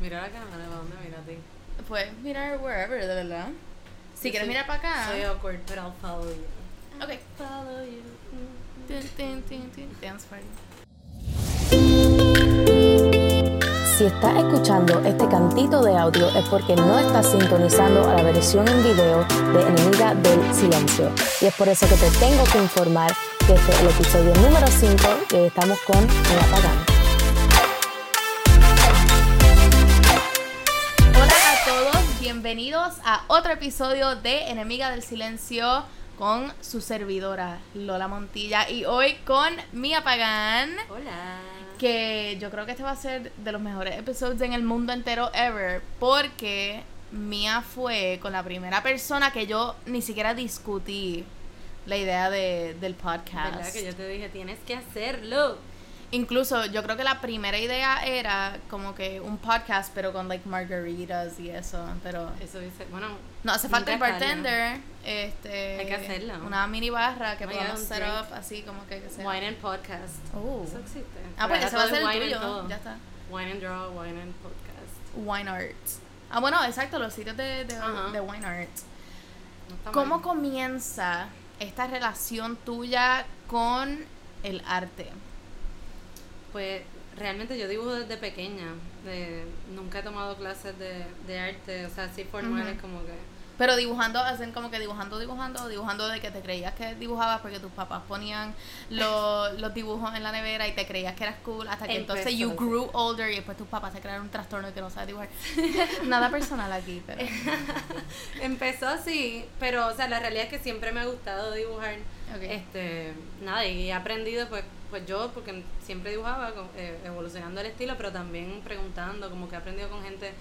Mira la cámara, ¿para dónde mira a ti? Puedes mirar wherever, de verdad. Si quieres mirar para acá. Soy awkward, pero I'll follow you. Ok. Follow you. Tin, tin, tin, tin. Dance party. Si estás escuchando este cantito de audio es porque no estás sintonizando a la versión en video de Enemiga del Silencio. Y es por eso que te tengo que informar que este es el episodio número 5 y hoy estamos con Mia Pagán. Bienvenidos a otro episodio de Enemiga del Silencio con su servidora Lola Montilla y hoy con Mia Pagán. Hola. que yo creo que este va a ser de los mejores episodios en el mundo entero ever, porque Mía fue con la primera persona que yo ni siquiera discutí la idea de, del podcast. ¿Verdad que yo te dije, tienes que hacerlo? Incluso yo creo que la primera idea era como que un podcast, pero con like margaritas y eso, pero Eso dice, bueno, no hace falta el bartender, este, Hay que hacerlo. una mini barra que Oh podamos God, set drink. up así como que, que sea. Wine and Podcast. Oh. Eso existe. Ah, pues ese va a ser el tuyo, ya está. Wine and Draw, Wine and Podcast. Wine Art. Ah, bueno, exacto, los sitios de, de, de Wine Art. No está ¿Cómo mal. comienza esta relación tuya con el arte? Pues realmente yo dibujo desde pequeña. De, nunca he tomado clases de, de arte, o sea, así formales como que... Pero dibujando, hacen como que dibujando, dibujando, dibujando de que te creías que dibujabas porque tus papás ponían lo- los dibujos en la nevera y te creías que eras cool hasta que entonces you grew older y después tus papás te crearon un trastorno de que no sabes dibujar. Nada personal aquí, pero... Empezó así, pero o sea, la realidad es que siempre me ha gustado dibujar. Ok. Este, nada, y he aprendido pues pues yo porque siempre dibujaba eh, evolucionando el estilo, pero también preguntando, como que he aprendido con gente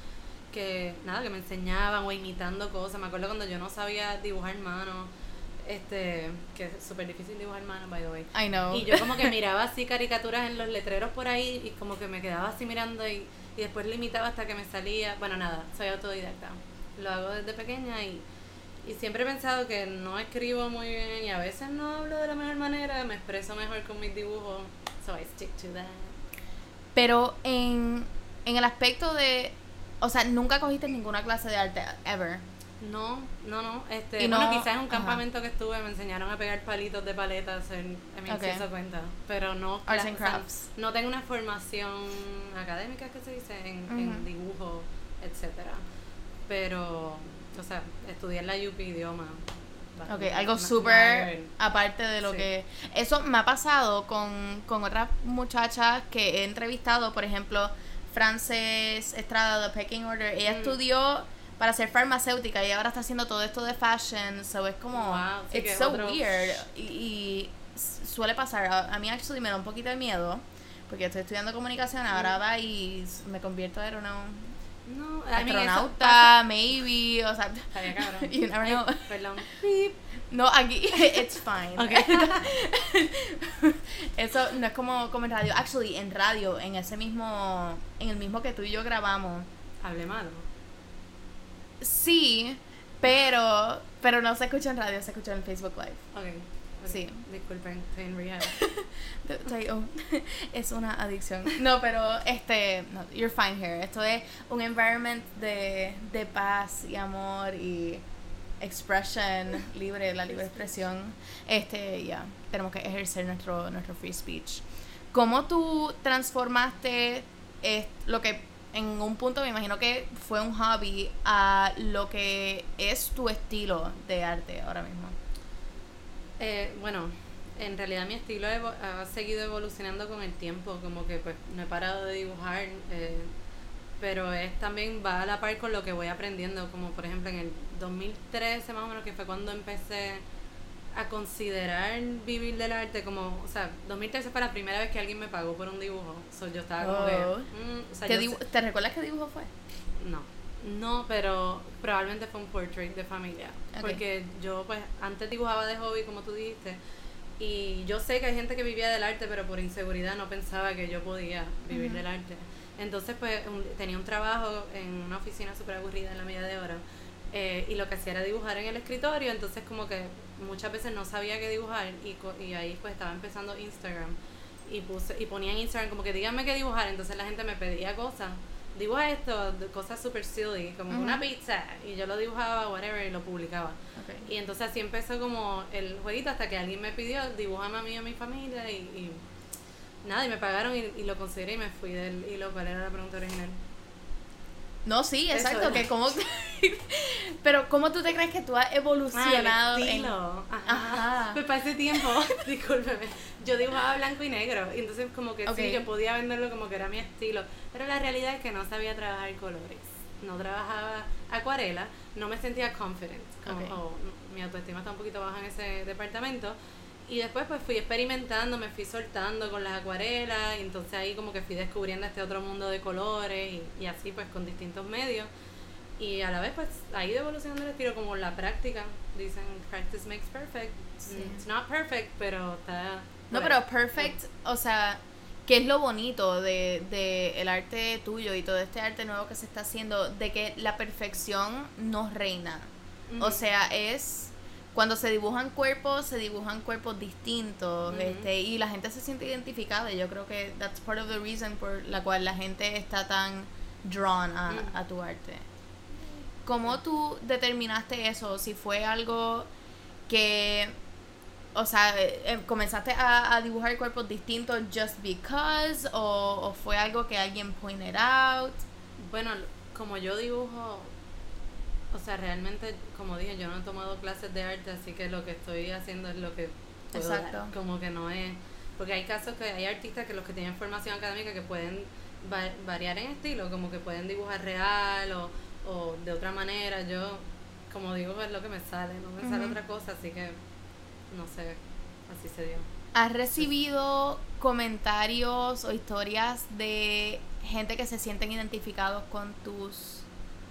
que nada, que me enseñaban o imitando cosas. Me acuerdo cuando yo no sabía dibujar mano, este, que es súper difícil dibujar mano, by the way. I know. Y yo como que miraba así caricaturas en los letreros por ahí y como que me quedaba así mirando y, y después lo imitaba hasta que me salía. Bueno, nada, soy autodidacta. Lo hago desde pequeña y, y siempre he pensado que no escribo muy bien y a veces no hablo de la mejor manera, me expreso mejor con mis dibujos. So I stick to that. Pero en, en el aspecto de... O sea, nunca cogiste ninguna clase de arte, ever. No, no, no. Este, Y bueno, no- quizás en un ajá. campamento que estuve me enseñaron a pegar palitos de paletas en, en mi Ok. se hizo cuenta. Pero no. Arts and crafts. no tengo una formación académica que se dice en, en dibujo, etcétera. Pero, o sea, estudié en la UP idioma. Ok, algo súper aparte de lo Sí. que... Eso me ha pasado con, con otras muchachas que he entrevistado, por ejemplo, Frances Estrada de Pecking Order. Ella Mm. estudió para ser farmacéutica y ahora está haciendo todo esto de fashion, so es como... Wow, sí, it's so otro- weird. Y, y suele pasar. A, a mí actually me da un poquito de miedo, porque estoy estudiando comunicación, ahora Mm. va y me convierto, I don't know, No, I mean, astronauta, maybe, o sea... Estaría cabrón. You never Ay, know. Perdón. No, aquí, it's fine. Ok. Eso no es como, como en radio. Actually, en radio, en ese mismo, en el mismo que tú y yo grabamos, Hablé malo. sí, pero, pero no se escucha en radio, se escucha en Facebook Live. Ok. Sí. Disculpen, estoy en rehab. Oh, es una adicción. No, pero este, no, you're fine here. Esto es un environment de, de paz y amor y expression libre, la libre expresión. Este, ya, tenemos que ejercer nuestro, nuestro free speech. ¿Cómo tú transformaste lo que en un punto me imagino que fue un hobby a lo que es tu estilo de arte ahora mismo? Eh, bueno, en realidad mi estilo evo- ha seguido evolucionando con el tiempo, como que pues no he parado de dibujar, eh, pero es también va a la par con lo que voy aprendiendo, como por ejemplo en el 2013 más o menos, que fue cuando empecé a considerar vivir del arte, como, o sea, 2013 fue la primera vez que alguien me pagó por un dibujo, so, yo estaba como que, Oh. mm, o sea, ¿Te, yo dibu- sé- ¿Te recuerdas qué dibujo fue? no, no, pero probablemente fue un portrait de familia. Porque yo, pues, antes dibujaba de hobby, como tú dijiste. Y yo sé que hay gente que vivía del arte, pero por inseguridad no pensaba que yo podía vivir del arte. Entonces, pues, un- tenía un trabajo en una oficina súper aburrida en la media de hora. eh, y lo que hacía era dibujar en el escritorio. Entonces, como que muchas veces no sabía qué dibujar. Y, y ahí, pues, estaba empezando Instagram. Y, puse, y ponía en Instagram como que díganme qué dibujar. Entonces, la gente me pedía cosas. Dibuja esto, cosas super silly, como una pizza, y yo lo dibujaba, whatever, y lo publicaba. Y entonces así empezó como el jueguito hasta que alguien me pidió, dibújame a mí y a mi familia, y, y nada, y me pagaron y, y lo consideré y me fui del hilo, ¿cuál era la pregunta original? No, sí, exacto, es. que cómo... Pero ¿cómo tú te crees que tú has evolucionado Ah, en... estilo. Ajá. Ajá. Pues para ese tiempo, discúlpeme, yo dibujaba blanco y negro. Y entonces como que sí, yo podía venderlo como que era mi estilo. Pero la realidad es que no sabía trabajar colores. No trabajaba acuarela, no me sentía confident. Como, oh, mi autoestima está un poquito baja en ese departamento. Y después pues fui experimentando, me fui soltando con las acuarelas. Y entonces ahí como que fui descubriendo este otro mundo de colores. Y, y así pues con distintos medios. Y a la vez, pues, ha ido evolucionando el estilo como la práctica. Dicen, practice makes perfect. Sí. It's not perfect, pero está... No, pero perfect, o sea, ¿qué es lo bonito de, de el arte tuyo y todo este arte nuevo que se está haciendo? De que la perfección no reina. O sea, es cuando se dibujan cuerpos, se dibujan cuerpos distintos, este, y la gente se siente identificada. Yo creo que that's part of the reason por la cual la gente está tan drawn a, Ujú. a tu arte. ¿Cómo tú determinaste eso? Si fue algo que, o sea, eh, eh, comenzaste a, a dibujar cuerpos distintos just because, o, o fue algo que alguien pointed out. Bueno, como yo dibujo, o sea, realmente, como dije, yo no he tomado clases de arte, así que lo que estoy haciendo es lo que puedo dar. Exacto. Como que no es... Porque hay casos que hay artistas que los que tienen formación académica que pueden va- variar en estilo, como que pueden dibujar real o, o de otra manera. Yo, como digo, es lo que me sale, no me sale otra cosa, así que, no sé, así se dio. ¿Has recibido comentarios o historias de gente que se sienten identificados con tus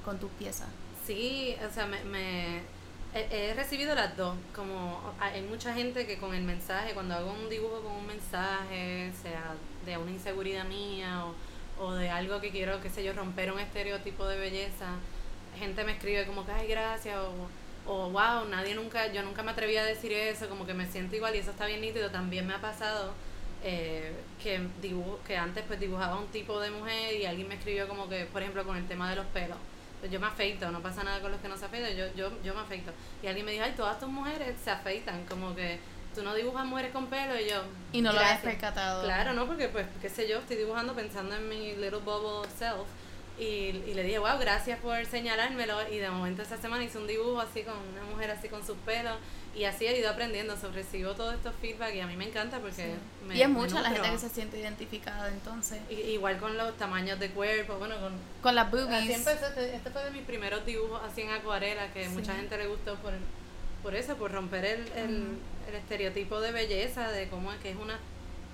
con tus piezas? Sí, o sea, me, me he, recibido las dos. Como hay mucha gente que con el mensaje, cuando hago un dibujo con un mensaje, sea de una inseguridad mía o, o de algo que quiero, qué sé yo, romper un estereotipo de belleza, gente me escribe como que, ay, gracias, o, o wow, nadie nunca, yo nunca me atreví a decir eso, como que me siento igual y eso está bien nítido. También me ha pasado eh, que dibujo, que antes pues dibujaba un tipo de mujer y alguien me escribió como que, por ejemplo, con el tema de los pelos. Pues yo me afeito, no pasa nada con los que no se afeitan, yo, yo, yo me afeito. Y alguien me dijo, ay, todas tus mujeres se afeitan, como que tú no dibujas mujeres con pelo y yo... Y no lo habías percatado. Claro, ¿no? Porque pues, qué sé yo, estoy dibujando pensando en mi little bubble self. Y, y le dije, wow, gracias por señalármelo. Y de momento esa semana hice un dibujo así con una mujer así con sus pelos. Y así he ido aprendiendo. So, recibo todos estos feedback y a mí me encanta porque... Sí. me- y es mucha la gente que se siente identificada entonces. Y- igual con los tamaños de cuerpo, bueno, con... Con las Así boobies. empecé, este, este fue de mis primeros dibujos así en acuarela, que Sí. mucha gente le gustó por, por eso, por romper el, el, estereotipo de belleza, de cómo es que es una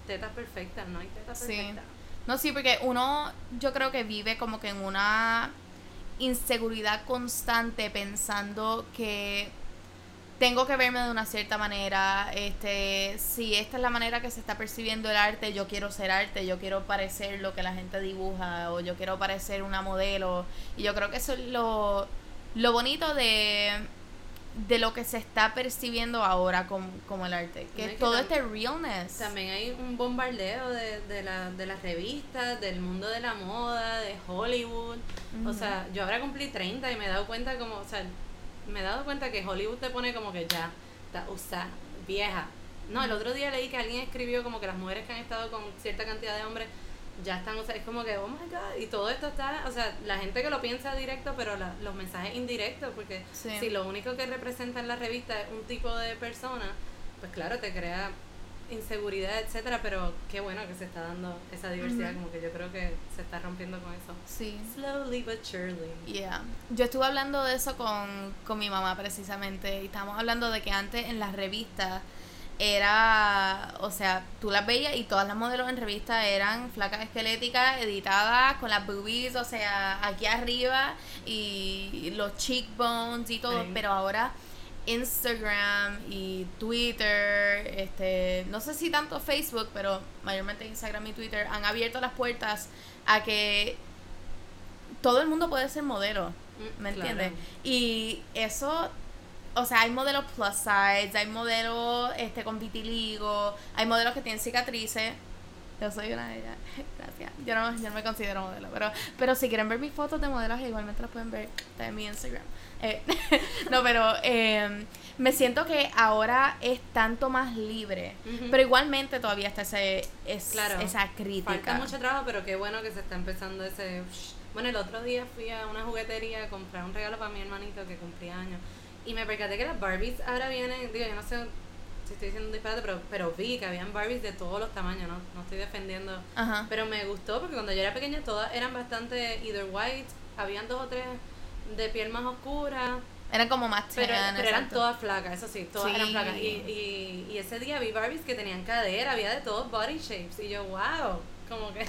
teta perfecta, no hay teta Sí. No, sí, porque uno, yo creo que vive como que en una inseguridad constante pensando que tengo que verme de una cierta manera, este, si esta es la manera que se está percibiendo el arte, yo quiero ser arte, yo quiero parecer lo que la gente dibuja o yo quiero parecer una modelo. Y yo creo que eso es lo, lo bonito de de lo que se está percibiendo ahora como, como el arte, que No, todo este realness. También hay un bombardeo de, de, la, de las revistas, del mundo de la moda, de Hollywood. O sea, yo ahora cumplí 30 y me he dado cuenta como, o sea, me he dado cuenta que Hollywood te pone como que ya, está usada, vieja. No, el otro día leí que alguien escribió como que las mujeres que han estado con cierta cantidad de hombres ya están, o sea, es como que, oh my god, y todo esto está, o sea, la gente que lo piensa directo, pero la- los mensajes indirectos, porque Sí. si lo único que representa en la revista es un tipo de persona, pues claro, te crea inseguridad, etcétera, pero qué bueno que se está dando esa diversidad, como que yo creo que se está rompiendo con eso. Sí. Slowly but surely. Yeah. Yo estuve hablando de eso con, con mi mamá precisamente y estábamos hablando de que antes en las revistas era, o sea, tú las veías y todas las modelos en revistas eran flacas esqueléticas, editadas, con las boobies, o sea, aquí arriba y los cheekbones y todo, pero ahora Instagram y Twitter, este, no sé si tanto Facebook, pero mayormente Instagram y Twitter han abierto las puertas a que todo el mundo puede ser modelo, Mm, ¿me claro. entiendes? Y eso, o sea, hay modelos plus size, hay modelos este con vitiligo, hay modelos que tienen cicatrices Yo soy una de ellas. Gracias. Yo no, yo no me considero modelo. Pero, pero si quieren ver mis fotos de modelos, igualmente las pueden ver en mi Instagram. Eh, no, pero eh, me siento que ahora es tanto más libre. Pero igualmente todavía está ese, es, Claro. esa crítica. Falta mucho trabajo, pero qué bueno que se está empezando ese... Bueno, el otro día fui a una juguetería a comprar un regalo para mi hermanito que cumplía años. Y me percaté que las Barbies ahora vienen, digo, yo no sé si estoy diciendo un disparate, pero, pero vi que habían Barbies de todos los tamaños, ¿no? No estoy defendiendo. Ajá. Pero me gustó porque cuando yo era pequeña todas eran bastante either white, habían dos o tres de piel más oscura, Eran como más pero, pero eran todas flacas, eso sí, todas eran flacas. Y, y, y ese día vi Barbies que tenían cadera, había de todos body shapes. Y yo, wow, como que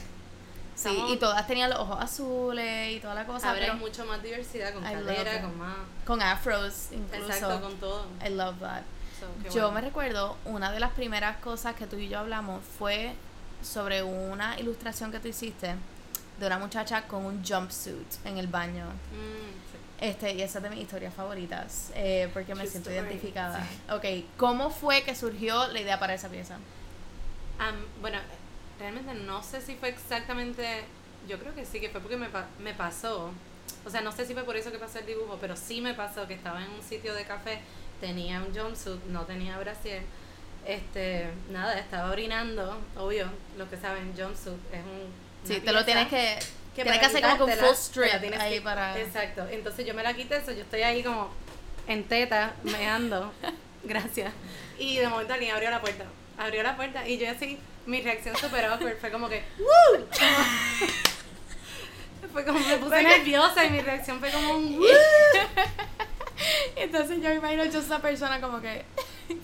Sí, estamos- y todas tenían los ojos azules y toda la cosa. ahora hay mucho más diversidad con I cadera, con más. con afros incluso. Exacto, con todo. I love that. So, Yo bueno. me recuerdo, una de las primeras cosas que tú y yo hablamos fue sobre una ilustración que tú hiciste de una muchacha con un jumpsuit en el baño. Mm, sí. Este, y esa es de mis historias favoritas, eh, porque me True siento identificada. Ok, ¿cómo fue que surgió la idea para esa pieza? Am, bueno, realmente no sé si fue exactamente. Yo creo que sí, que fue porque me, me pasó. O sea, no sé si fue por eso que pasó el dibujo, pero sí me pasó que estaba en un sitio de café, tenía un jumpsuit, no tenía brasier. Este, nada, estaba orinando, obvio, los que saben, jumpsuit es un. Sí, te lo tienes que, tienes para que hacer como con full strip tienes ahí que- para... Exacto, entonces yo me la quité, eso yo estoy ahí como en teta, meando, gracias. Y de momento alguien abrió la puerta, abrió la puerta y yo así, mi reacción super awkward fue como que ¡Woo! fue como me puse nerviosa y mi reacción fue como un ¡Woo! Entonces yo me imagino yo esa persona como que...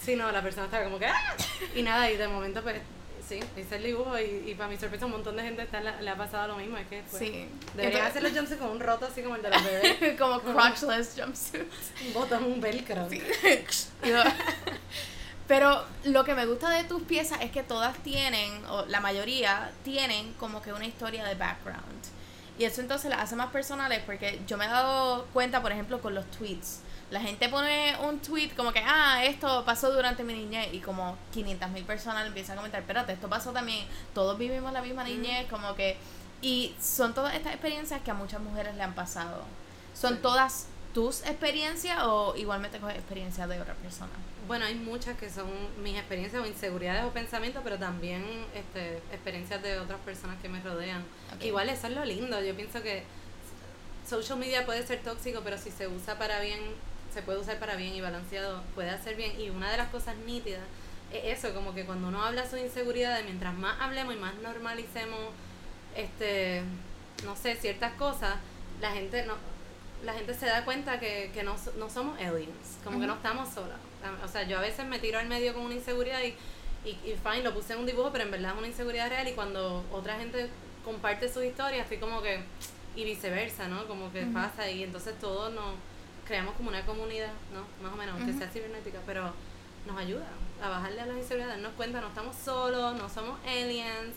Sí, no, la persona estaba como que ¡Ah! Y nada, y de momento pues sí, hice el dibujo y, y para mi sorpresa un montón de gente está, le ha pasado lo mismo, es que pues, Sí. deberían hacer los jumpsuits con un roto así como el de los bebés, como crotchless jumpsuit. un botón, un velcro. Lo- Pero lo que me gusta de tus piezas es que todas tienen, o la mayoría, tienen como que una historia de background. Y eso entonces las hace más personales porque yo me he dado cuenta, por ejemplo, con los tweets. La gente pone un tweet como que, ah, esto pasó durante mi niñez y como 500 mil personas le empiezan a comentar, espérate, esto pasó también, todos vivimos la misma niñez, como que... Y son todas estas experiencias que a muchas mujeres le han pasado. ¿Son Sí. todas tus experiencias o igualmente coges experiencias de otra persona? Bueno, hay muchas que son mis experiencias o inseguridades o pensamientos, pero también este, experiencias de otras personas que me rodean. Igual eso es lo lindo. Yo pienso que social media puede ser tóxico, pero si se usa para bien, se puede usar para bien y balanceado, puede hacer bien. Y una de las cosas nítidas es eso, como que cuando uno habla sus inseguridades, mientras más hablemos y más normalicemos, este, no sé, ciertas cosas, la gente no la gente se da cuenta que, que no, no somos aliens, como que no estamos solas. O sea, yo a veces me tiro al medio con una inseguridad y, y, y fine, lo puse en un dibujo, pero en verdad es una inseguridad real y cuando otra gente comparte su historia, estoy como que, y viceversa, ¿no? Como que pasa y entonces todos nos creamos como una comunidad, ¿no? Más o menos, aunque sea cibernética, pero nos ayuda a bajarle a las inseguridades, darnos cuenta, no estamos solos, no somos aliens,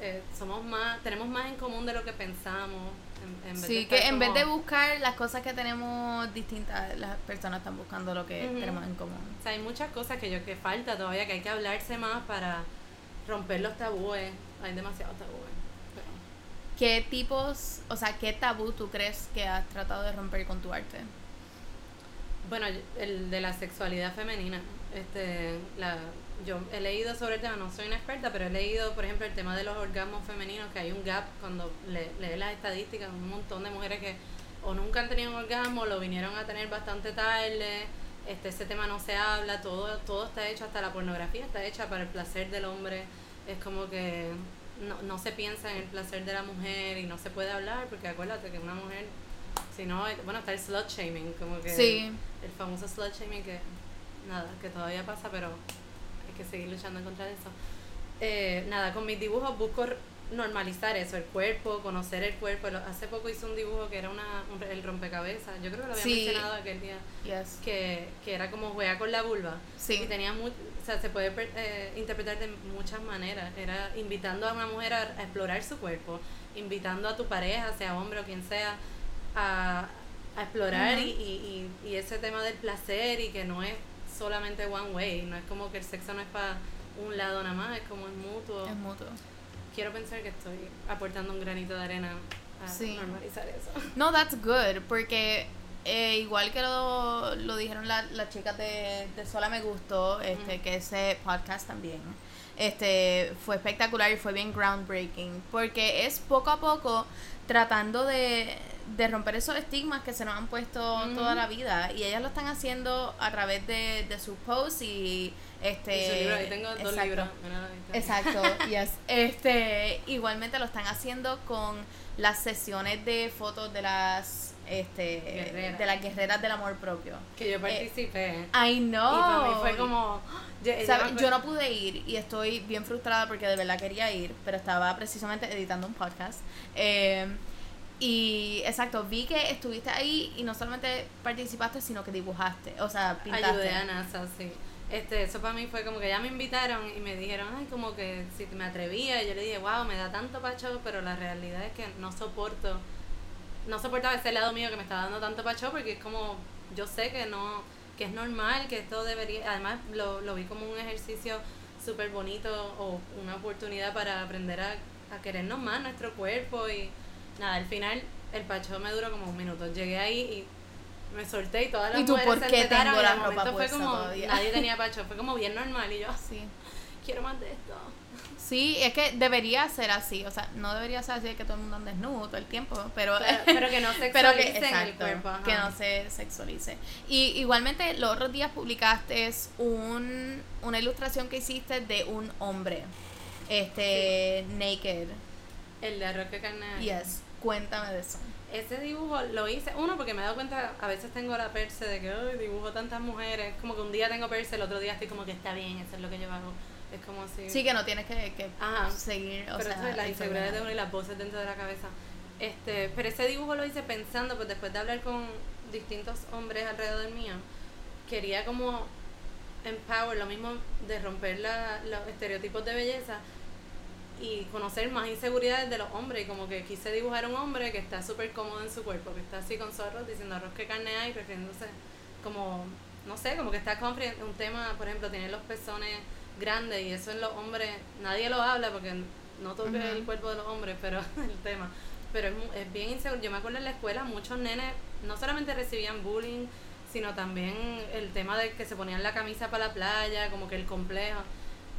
eh, somos más, tenemos más en común de lo que pensamos. En, en vez de Sí, que en vez de buscar las cosas que tenemos distintas, las personas están buscando lo que tenemos en común. O sea, hay muchas cosas que yo que falta todavía, que hay que hablarse más para romper los tabúes. Hay demasiados tabúes. pero- ¿Qué tipos, o sea, qué tabú tú crees que has tratado de romper con tu arte? Bueno, el de la sexualidad femenina. Este, la, yo he leído sobre el tema, no soy una experta, pero he leído, por ejemplo, el tema de los orgasmos femeninos, que hay un gap cuando le, lees las estadísticas, un montón de mujeres que o nunca han tenido un orgasmo, lo vinieron a tener bastante tarde, este, ese tema no se habla, todo, todo está hecho, hasta la pornografía está hecha para el placer del hombre, es como que no, no se piensa en el placer de la mujer y no se puede hablar, porque acuérdate que una mujer, si no, bueno, está el slut shaming, como que Sí. el famoso slut shaming que nada, que todavía pasa, pero que seguir luchando contra eso. Eh, nada, con mis dibujos busco normalizar eso, el cuerpo, conocer el cuerpo. Hace poco hice un dibujo que era una, un el rompecabezas, yo creo que lo había Sí. mencionado aquel día, Yes. que, que era como juega con la vulva. Sí. Y tenía mu- o sea, se puede eh, interpretar de muchas maneras. Era invitando a una mujer a, a explorar su cuerpo, invitando a tu pareja, sea hombre o quien sea, a, a explorar Ujú. y, y, y, y ese tema del placer y que no es solamente one way, no es como que el sexo no es para un lado nada más, es como es mutuo. Es mutuo. quiero pensar que estoy aportando un granito de arena a Sí. normalizar eso. No, that's good, porque eh, igual que lo, lo dijeron la- las chicas de, de Sola Me Gustó, este, que ese podcast también, este, fue espectacular y fue bien groundbreaking, porque es poco a poco tratando de, de romper esos estigmas que se nos han puesto toda la vida, y ellas lo están haciendo a través de, de sus posts y este... Y su libro, ahí tengo dos exacto. libros. la lista. Exacto, yes. Este, igualmente lo están haciendo con las sesiones de fotos de las este Guerreras. de las guerreras del amor propio. Que yo participé. I y know. para mí fue como. Yo, ella ¿Sabe? me acuerdo- Yo no pude ir y estoy bien frustrada porque de verdad quería ir, pero estaba precisamente editando un podcast. Eh, y exacto, vi que estuviste ahí y no solamente participaste, sino que dibujaste, o sea, pintaste. Ayudé a NASA, sí. Este, eso para mí fue como que ya me invitaron y me dijeron, ay, como que si me atrevía. Y yo le dije, wow, me da tanto pacho, pero la realidad es que no soporto, no soportaba ese lado mío que me estaba dando tanto pacho porque es como, yo sé que no, que es normal, que esto debería, además lo, lo vi como un ejercicio súper bonito o una oportunidad para aprender a, a querernos más nuestro cuerpo y nada, al final el pacho me duró como un minuto. Llegué ahí y me solté y todas las ¿Y tú mujeres por se qué enteraron tengo la de ropa fue como todavía? nadie tenía pacho, fue como bien normal y yo Sí. quiero más de esto. Sí, es que debería ser así, o sea, no debería ser así que todo el mundo ande desnudo todo el tiempo, pero pero que no pero sexualicen el exacto, cuerpo, ajá. que no se sexualice. Y igualmente los otros días publicaste un, una ilustración que hiciste de un hombre, este, naked. El de arroz que carne. Yes, cuéntame de eso. Ese dibujo lo hice, uno, porque me he dado cuenta, a veces tengo la perse de que "Ay, dibujo tantas mujeres. Como que un día tengo perse, el otro día estoy como que está bien, eso es lo que yo hago. Es como si. Sí, que no tienes que, que Ajá. seguir, o pero sea, eso es las inseguridades de uno y las voces dentro de la cabeza. Este, pero ese dibujo lo hice pensando, pues después de hablar con distintos hombres alrededor mío, quería como empower, lo mismo de romper la, los estereotipos de belleza y conocer más inseguridades de los hombres. Y como que quise dibujar un hombre que está súper cómodo en su cuerpo, que está así con su arroz, diciendo arroz que carne hay, refiriéndose como, no sé, como que está confident un tema, por ejemplo, tiene los pezones grandes y eso en los hombres, nadie lo habla porque no toca el cuerpo de los hombres, pero el tema. Pero es, es bien inseguro. Yo me acuerdo en la escuela, muchos nenes no solamente recibían bullying, sino también el tema de que se ponían la camisa para la playa, como que el complejo.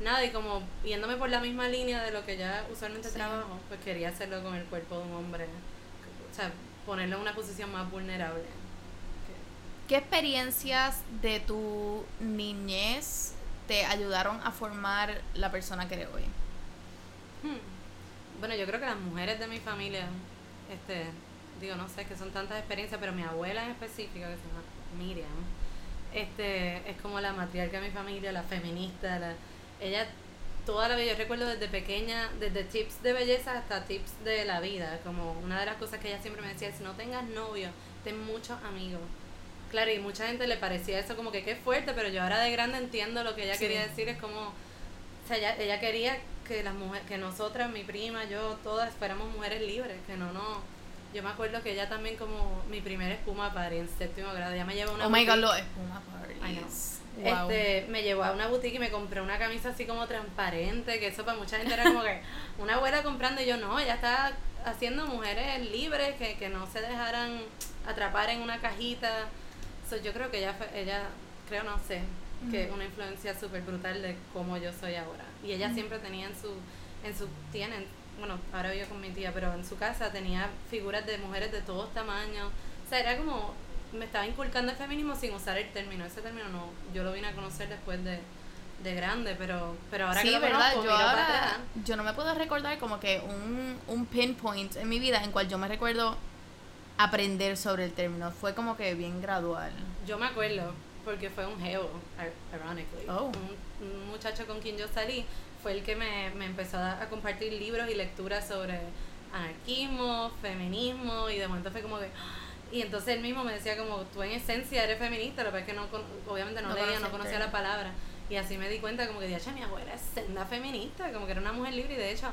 Nada, y como yéndome por la misma línea de lo que ya usualmente Sí. trabajo, pues quería hacerlo con el cuerpo de un hombre. O sea, ponerlo en una posición más vulnerable. ¿Qué experiencias de tu niñez te ayudaron a formar la persona que eres hoy? Hmm. Bueno, yo creo que las mujeres de mi familia, este, digo, no sé, que son tantas experiencias, pero mi abuela en específica, que se llama Miriam, este, es como la matriarca de mi familia, la feminista, la, ella toda la vida, yo recuerdo desde pequeña, desde tips de belleza hasta tips de la vida, como una de las cosas que ella siempre me decía, si no tengas novio, ten muchos amigos. Claro, y mucha gente le parecía eso como que qué fuerte, pero yo ahora de grande entiendo lo que ella Sí. quería decir, es como, o sea, ella, ella quería que las mujeres, que nosotras, mi prima, yo, todas fuéramos mujeres libres, que no, no. Yo me acuerdo que ella también como mi primera espuma party en séptimo grado, ella me llevó a una oh my god, los. Wow. Este, me llevó a una boutique y me compré una camisa así como transparente, que eso para mucha gente era como que una abuela comprando y yo no, ella está haciendo mujeres libres que, que no se dejaran atrapar en una cajita. So, yo creo que ella fue, ella, creo no sé, que una influencia súper brutal de cómo yo soy ahora. Y ella siempre tenía en su, en su, tienen, bueno, ahora vivo con mi tía, pero en su casa tenía figuras de mujeres de todos tamaños. O sea, era como, me estaba inculcando el feminismo sin usar el término. Ese término no, yo lo vine a conocer después de, de grande, pero, pero ahora sí, que lo verdad, conozco, yo ahora, yo no me puedo recordar como que un, un pinpoint en mi vida en cual yo me recuerdo aprender sobre el término. Fue como que bien gradual. Yo me acuerdo, porque fue un geo, ir- ironically. Oh. Un, un muchacho con quien yo salí fue el que me, me empezó a, a compartir libros y lecturas sobre anarquismo, feminismo, y de momento fue como que... Y entonces él mismo me decía como, tú en esencia eres feminista, lo que es que no, obviamente no, No leía, no conocía la palabra. Y así me di cuenta como que, diacha, mi abuela es senda feminista, como que era una mujer libre y de hecho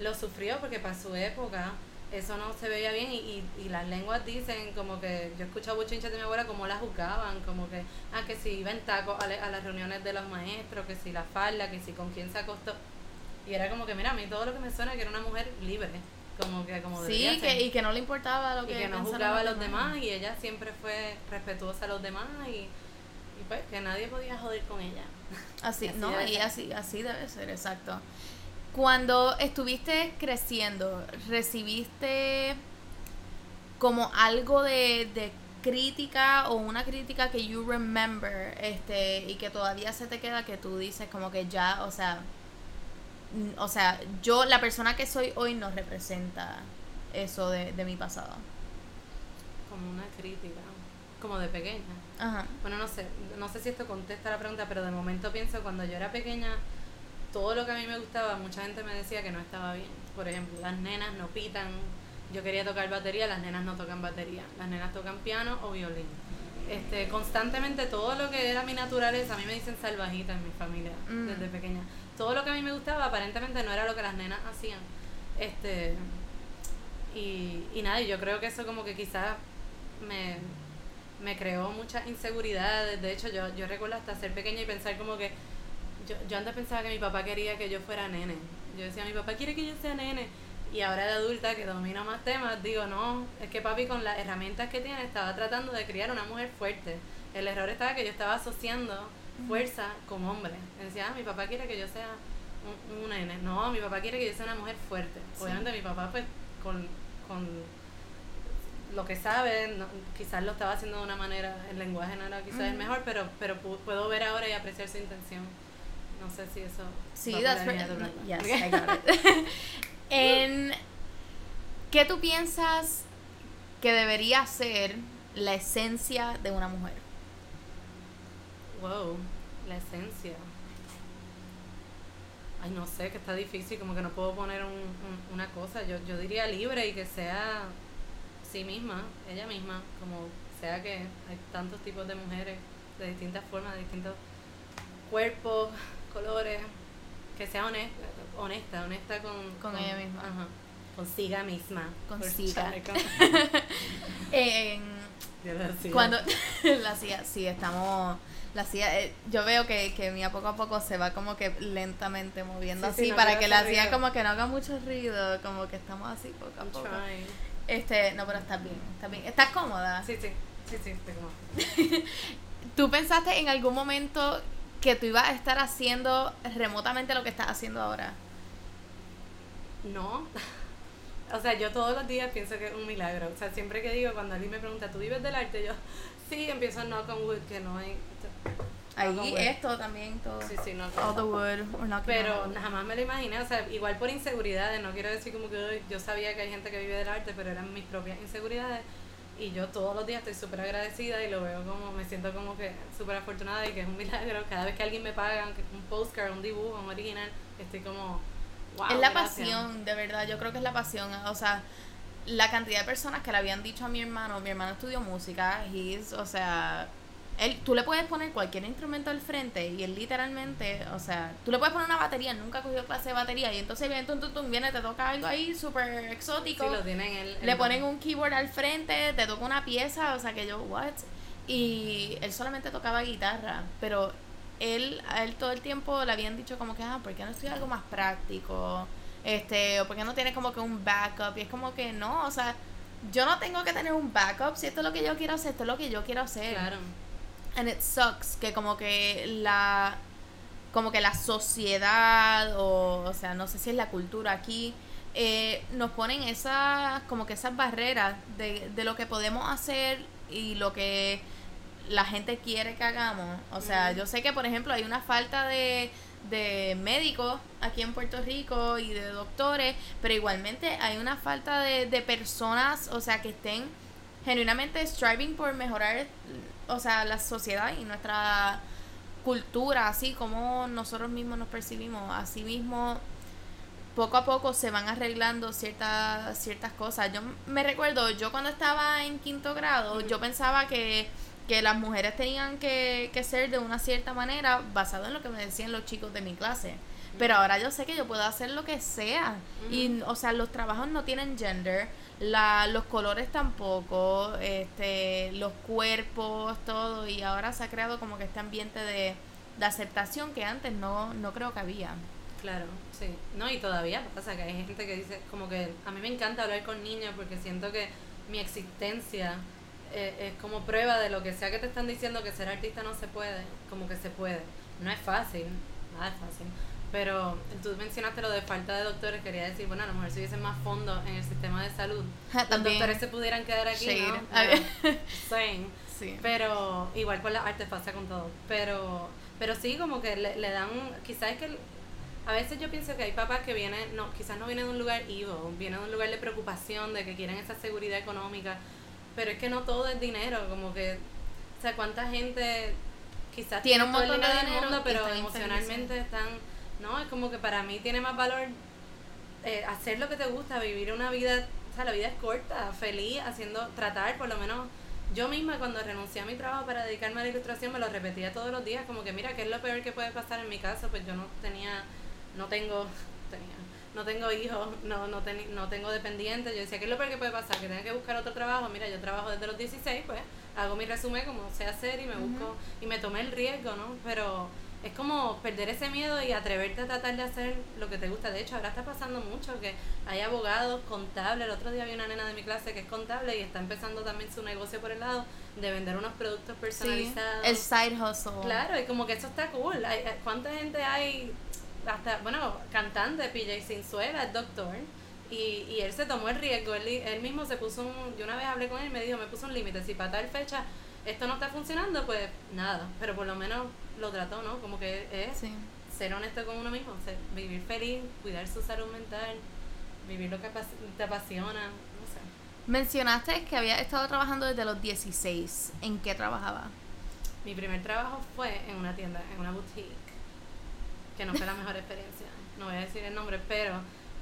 lo sufrió porque para su época eso no se veía bien y, y, y las lenguas dicen como que yo he escuchado buchinches de mi abuela como la juzgaban, como que, ah, que si iba en tacos a, le- a las reuniones de los maestros, que si la falda, que si con quién se acostó. Y era como que, mira, a mí todo lo que me suena es que era una mujer libre. Como que, como Sí, que, y que no le importaba lo y que que no juzgaba a los demás y ella siempre fue respetuosa a los demás y, y pues que nadie podía joder con ella. Así, Así no, y así, así debe ser, exacto. Cuando estuviste creciendo, ¿recibiste como algo de, de crítica o una crítica que you remember este y que todavía se te queda que tú dices como que ya, o sea, o sea, yo, la persona que soy hoy no representa eso de, de mi pasado? Como una crítica, como de pequeña. Ajá. Bueno, no sé, no sé si esto contesta la pregunta, pero de momento pienso cuando yo era pequeña, todo lo que a mí me gustaba, mucha gente me decía que no estaba bien. Por ejemplo, las nenas no pitan. Yo quería tocar batería, las nenas no tocan batería. Las nenas tocan piano o violín. Este, constantemente todo lo que era mi naturaleza, a mí me dicen salvajita en mi familia Mm. desde pequeña. Todo lo que a mí me gustaba aparentemente no era lo que las nenas hacían. Este, y, y nada, yo creo que eso como que quizás me, me creó muchas inseguridades. De hecho, yo, yo recuerdo hasta ser pequeña y pensar como que yo, yo antes pensaba que mi papá quería que yo fuera nene. Yo decía, mi papá quiere que yo sea nene. Y ahora de adulta que domino más temas, digo, no, es que papi con las herramientas que tiene estaba tratando de criar una mujer fuerte. El error estaba que yo estaba asociando fuerza con hombre. Decía, ah, mi papá quiere que yo sea un, un nene. No, mi papá quiere que yo sea una mujer fuerte. Obviamente mi papá pues con, con lo que sabe, no- quizás lo estaba haciendo de una manera, el lenguaje no era quizás el Ujú. mejor, pero, pero pu- puedo ver ahora y apreciar su intención. No sé si eso... Sí, that's right. Yes, I got it. en, ¿Qué tú piensas que debería ser la esencia de una mujer? Wow, la esencia. Ay, no sé, que está difícil, como que no puedo poner un, un- una cosa. Yo, yo diría libre y que sea sí misma, ella misma, como sea que hay tantos tipos de mujeres de distintas formas, de distintos cuerpos, colores, que sea honesta, honesta, honesta con, Con ella misma. Ajá, consiga misma. Consiga. En- lo decía. cuando la hacía, sí, estamos, la hacía, eh, yo veo que, que mía poco a poco se va como que lentamente moviendo Sí, sí, así no para que la ruido. como que no haga mucho ruido, como que estamos así poco a poco. Este, no, pero estás bien, estás bien. ¿Estás cómoda? Sí, sí, sí, sí, estoy como... ¿Tú pensaste en algún momento que tú ibas a estar haciendo remotamente lo que estás haciendo ahora? No. O sea, yo todos los días pienso que es un milagro. O sea, siempre que digo, cuando alguien me pregunta, ¿tú vives del arte? Yo, sí, empiezo a knock on wood, que no hay... Ahí esto también, todo. Sí, sí, on All the wood, Pero jamás me lo imaginé, o sea, igual por inseguridades, no quiero decir como que "Ay, yo sabía que hay gente que vive del arte, pero eran mis propias inseguridades y yo todos los días estoy súper agradecida y lo veo como, me siento como que súper afortunada y que es un milagro, cada vez que alguien me paga, un postcard, un dibujo, un original, estoy como, wow. es la gracias". pasión, de verdad, yo creo que es la pasión. O sea, la cantidad de personas que le habían dicho a mi hermano, mi hermano estudió música, he's, o sea, él, tú le puedes poner cualquier instrumento al frente y él literalmente, o sea, tú le puedes poner una batería, nunca cogió clase de batería y entonces viene, tum, tum, tum, viene, te toca algo ahí súper exótico. Sí, lo tienen el, el le ponen un keyboard al frente, te toca una pieza, o sea que yo, what? Y él solamente tocaba guitarra, pero él, a él todo el tiempo le habían dicho como que, ah, ¿por qué no estudia algo más práctico? Este, o por qué no tiene como que un backup? Y es como que no, o sea, yo no tengo que tener un backup, si esto es lo que yo quiero hacer, esto es lo que yo quiero hacer. Claro. And it sucks que como que la como que la sociedad o o sea no sé si es la cultura aquí eh, nos ponen esas como que esas barreras de, de lo que podemos hacer y lo que la gente quiere que hagamos. O sea yo sé que por ejemplo hay una falta de de médicos aquí en Puerto Rico y de doctores pero igualmente hay una falta de, de personas o sea que estén genuinamente striving por mejorar o sea la sociedad y nuestra cultura así como nosotros mismos nos percibimos. Así mismo poco a poco se van arreglando ciertas ciertas cosas. Yo me recuerdo yo cuando estaba en quinto grado yo pensaba que que las mujeres tenían que, que ser de una cierta manera basado en lo que me decían los chicos de mi clase pero ahora yo sé que yo puedo hacer lo que sea y o sea los trabajos no tienen gender la, los colores tampoco este los cuerpos todo y ahora se ha creado como que este ambiente de, de aceptación que antes no no creo que había Claro, sí. No, y todavía pasa que hay gente que dice, como que a mí me encanta hablar con niños porque siento que mi existencia eh, es como prueba de lo que sea que te están diciendo que ser artista no se puede, como que se puede. No es fácil, nada es fácil. Pero tú mencionaste lo de falta de doctores, quería decir, bueno, a lo mejor si hubiesen más fondos en el sistema de salud, los También. doctores se pudieran quedar aquí, Shade. ¿no? Sí. Pero igual con las artes pasa con todo. Pero pero sí, como que le, le dan, quizás es que el- a veces yo pienso que hay papás que vienen, no, quizás no vienen de un lugar evil, vienen de un lugar de preocupación, de que quieren esa seguridad económica, pero es que no todo es dinero, como que, o sea, cuánta gente quizás Tiene un todo el montón de del dinero mundo, y pero emocionalmente están, no, es como que para mí tiene más valor eh, hacer lo que te gusta, vivir una vida, o sea, la vida es corta, feliz, haciendo, tratar por lo menos, yo misma cuando renuncié a mi trabajo para dedicarme a la ilustración me lo repetía todos los días, como que mira, ¿qué es lo peor que puede pasar en mi caso? Pues yo no tenía, no tengo, tenía, no tengo hijos, no, no, teni- no tengo dependientes, yo decía, ¿qué es lo peor que puede pasar? Que tenga que buscar otro trabajo, mira, yo trabajo desde los 16, pues hago mi resumen como sé hacer y me busco, y me tomé el riesgo, ¿no? Pero es como perder ese miedo y atreverte a tratar de hacer lo que te gusta. De hecho, ahora está pasando mucho que hay abogados, contables. El otro día vi una nena de mi clase que es contable y está empezando también su negocio por el lado de vender unos productos Sí, personalizados. el side hustle. Claro, y como que eso está cool. Hay, hay- ¿Cuánta gente hay? Hasta, bueno, cantante, PJ Sinzuela, doctor. Y, y él se tomó el riesgo. Él, él mismo se puso un. Yo una vez hablé con él y me dijo: Me puso un límite. Si para tal fecha esto no está funcionando, pues nada. Pero por lo menos lo trató, ¿no? Como que es Sí. ser honesto con uno mismo. ser- vivir feliz, cuidar su salud mental, vivir lo que te apasiona. No sé. Mencionaste que había estado trabajando desde los 16. ¿En qué trabajaba? Mi primer trabajo fue en una tienda, en una boutique, que no fue la mejor experiencia. No voy a decir el nombre, pero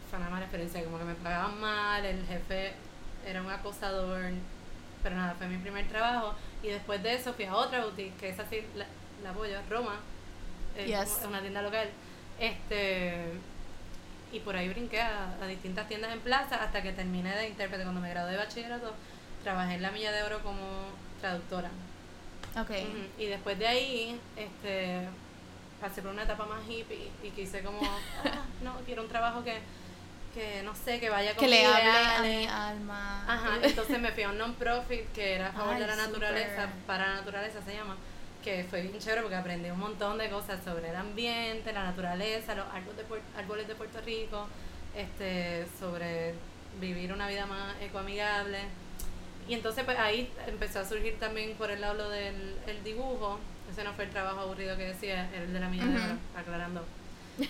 fue una mala experiencia. Como que me pagaban mal, el jefe era un acosador, pero nada, fue mi primer trabajo. Y después de eso fui a otra boutique, que esa sí la, la apoyo, Roma, es Yes. una tienda local. Este y por ahí brinqué a, a distintas tiendas en plaza hasta que terminé de intérprete. Cuando me gradué de bachillerato, trabajé en la Milla de Oro como traductora. Ok. Ujú, Y después de ahí, este, pasé por una etapa más hippie y quise como, ah, no, quiero un trabajo que, que no sé, que vaya con Que le hable a mi alma. Ajá, entonces me fui a un non-profit que era a favor de Ay, la naturaleza, para la naturaleza se llama, que fue bien chévere porque aprendí un montón de cosas sobre el ambiente, la naturaleza, los árboles de, Puer- árboles de Puerto Rico, este, sobre vivir una vida más ecoamigable. Y entonces pues ahí empezó a surgir también por el lado del el dibujo, ese no fue el trabajo aburrido que decía, el de la mía oro, aclarando.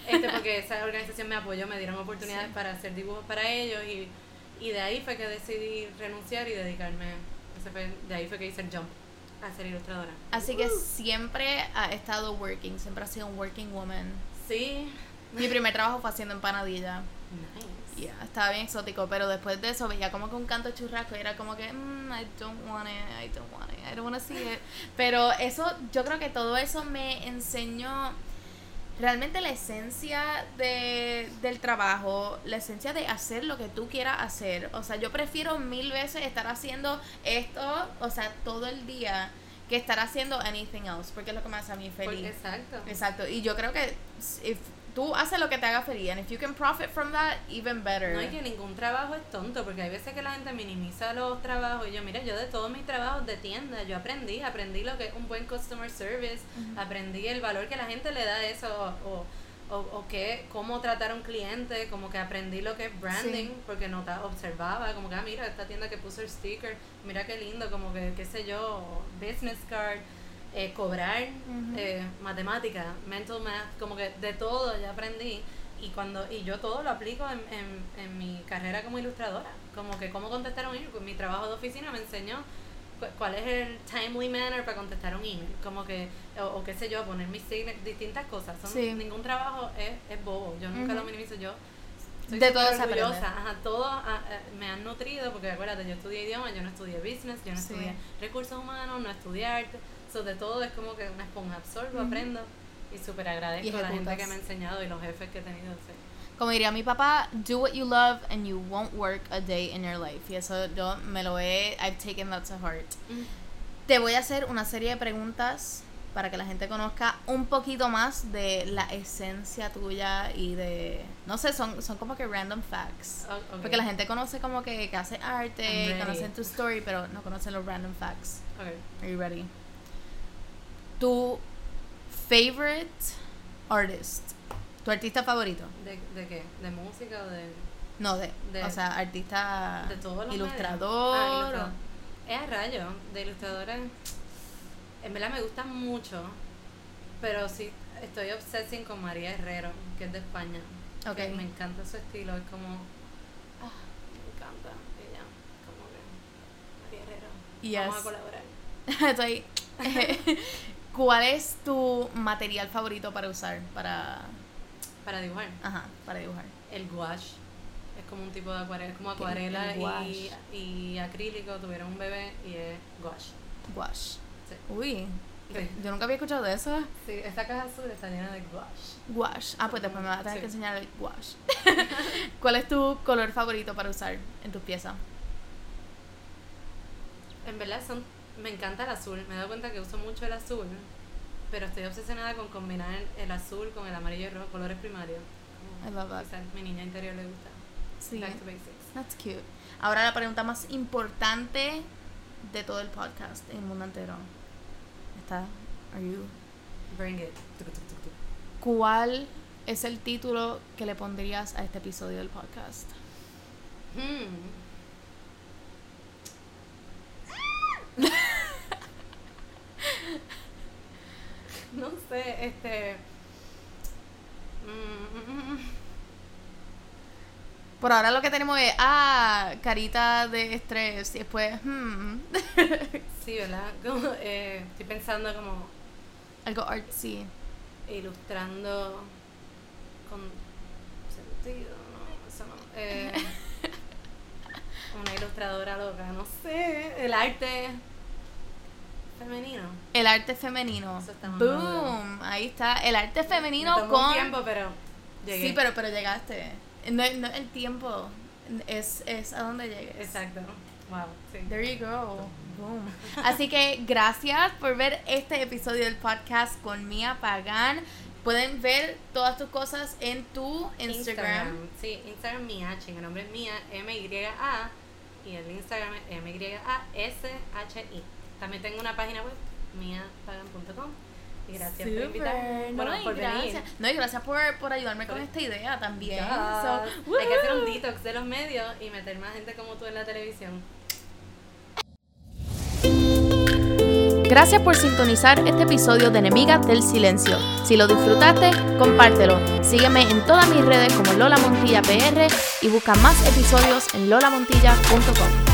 Este, porque esa organización me apoyó, me dieron oportunidades Sí. para hacer dibujos para ellos y, y de ahí fue que decidí renunciar y dedicarme, ese fue- de ahí fue que hice el jump a ser ilustradora. Así que siempre ha estado working, siempre ha sido un working woman. Sí, Mi primer trabajo fue haciendo empanadilla. nice. Yeah, estaba bien exótico, pero después de eso veía como que un canto churrasco y era como que, mm, I don't want it, I don't want it, I don't want to see it. Pero eso, yo creo que todo eso me enseñó realmente la esencia de, del trabajo, la esencia de hacer lo que tú quieras hacer. O sea, yo prefiero mil veces estar haciendo esto, o sea, todo el día, que estar haciendo anything else, porque es lo que me hace a mí feliz. Porque- exacto. Exacto, y yo creo que if tú haces lo que te haga feliz, and if you can profit from that, even better. No, y que ningún trabajo es tonto, porque hay veces que la gente minimiza los trabajos. Y yo, mira, yo de todos mis trabajos de tienda, yo aprendí, aprendí lo que es un buen customer service, aprendí el valor que la gente le da a eso, o, o, o que, cómo tratar a un cliente, como que aprendí lo que es branding, Sí. porque nota, observaba, como que, ah, mira, esta tienda que puso el sticker, mira qué lindo, como que, qué sé yo, business card. Eh, cobrar, Ujú. eh, matemática, mental math, como que de todo ya aprendí. Y cuando y yo todo lo aplico en, en, en mi carrera como ilustradora, como que cómo contestar un email, pues mi trabajo de oficina me enseñó cu- cuál es el timely manner para contestar un email, como que o, o qué sé yo, poner mis signos, distintas cosas, son, Sí. ningún trabajo es, es bobo, yo nunca Ujú. lo minimizo, yo soy De todo orgullosa, ajá, todo ah, eh, me han nutrido, porque acuérdate, yo estudié idiomas, yo no estudié business, yo no Sí. estudié recursos humanos, no estudié arte, so, de todo es como que una esponja absorbo, Ujú. aprendo y súper Y agradezco a la gente que me ha enseñado y los jefes que he tenido. sí. Como diría mi papá, do what you love and you won't work a day in your life. Y eso yo me lo he, I've taken that to heart. Te voy a hacer una serie de preguntas para que la gente conozca un poquito más de la esencia tuya y de, no sé, son, son como que random facts. Oh, ok. Porque la gente conoce como que, que hace arte, conocen tu story, pero no conocen los random facts. Ok. Are you ready? Tu favorite artist, tu artista favorito. ¿De, ¿De qué? ¿De música o de...? No, de, De- o sea, artista De todos los ilustrador. Ah, ilustrador. Es a rayo, de ilustradores. En verdad me gustan mucho, pero sí estoy obsessing con María Herrero, que es de España. Ok. Que Me encanta su estilo, es como. Ah, me encanta ella. Como que. María Herrero. Yes. Vamos a colaborar. Estoy- ¿Cuál es tu material favorito para usar? Para, Para dibujar. ajá, para dibujar. El gouache. Es como un tipo de acuarela, es como acuarela El y, y acrílico. Tuvieron un bebé y es gouache. Gouache. Sí. Uy, Sí. yo nunca había escuchado de eso. Sí, esta caja azul está llena de gouache. Gouache. Ah, pues después me vas a tener Sí. que enseñar el gouache. ¿Cuál es tu color favorito para usar en tus piezas? En verdad son, me encanta el azul. Me he dado cuenta que uso mucho el azul, pero estoy obsesionada con combinar el azul con el amarillo y rojo, colores primarios. I love that. Quizás mi niña interior le gusta. Sí. Back to basics. That's cute. Ahora la pregunta más importante de todo el podcast en el mundo entero. Está, are you? Bring it. ¿Cuál es el título que le pondrías a este episodio del podcast? Hmm. no sé, este. mm. Por ahora lo que tenemos es, ah, carita de estrés y después, hmm, Sí, ¿verdad? Como, eh, estoy pensando como algo artsy. ilustrando con sentido, no, eso no. Eh, una ilustradora loca, no sé, el arte femenino. El arte femenino. Eso está Boom, ahí está. El arte femenino Me tomó con... tiempo, pero llegué. Sí, pero, pero llegaste. No, no el tiempo, es, es a donde llegues. Exacto. Wow, sí. There you go. Boom. Así que gracias por ver este episodio del podcast con Mia Pagan. Pueden ver todas tus cosas en tu Instagram. Sí, Instagram Mia, mi nombre es Mia, M-Y-A, y el Instagram es M-Y-A-S-H-I. También tengo una página web, miapagan.com. Y gracias por invitarme. Super. Bueno, no, por gracias. venir. No, y gracias por, por ayudarme con esta idea también. So, Hay que hacer un detox de los medios y meter más gente como tú en la televisión. Gracias por sintonizar este episodio de Enemigas del Silencio. Si lo disfrutaste, compártelo. Sígueme en todas mis redes como Lola Montilla PR y busca más episodios en lolamontilla.com.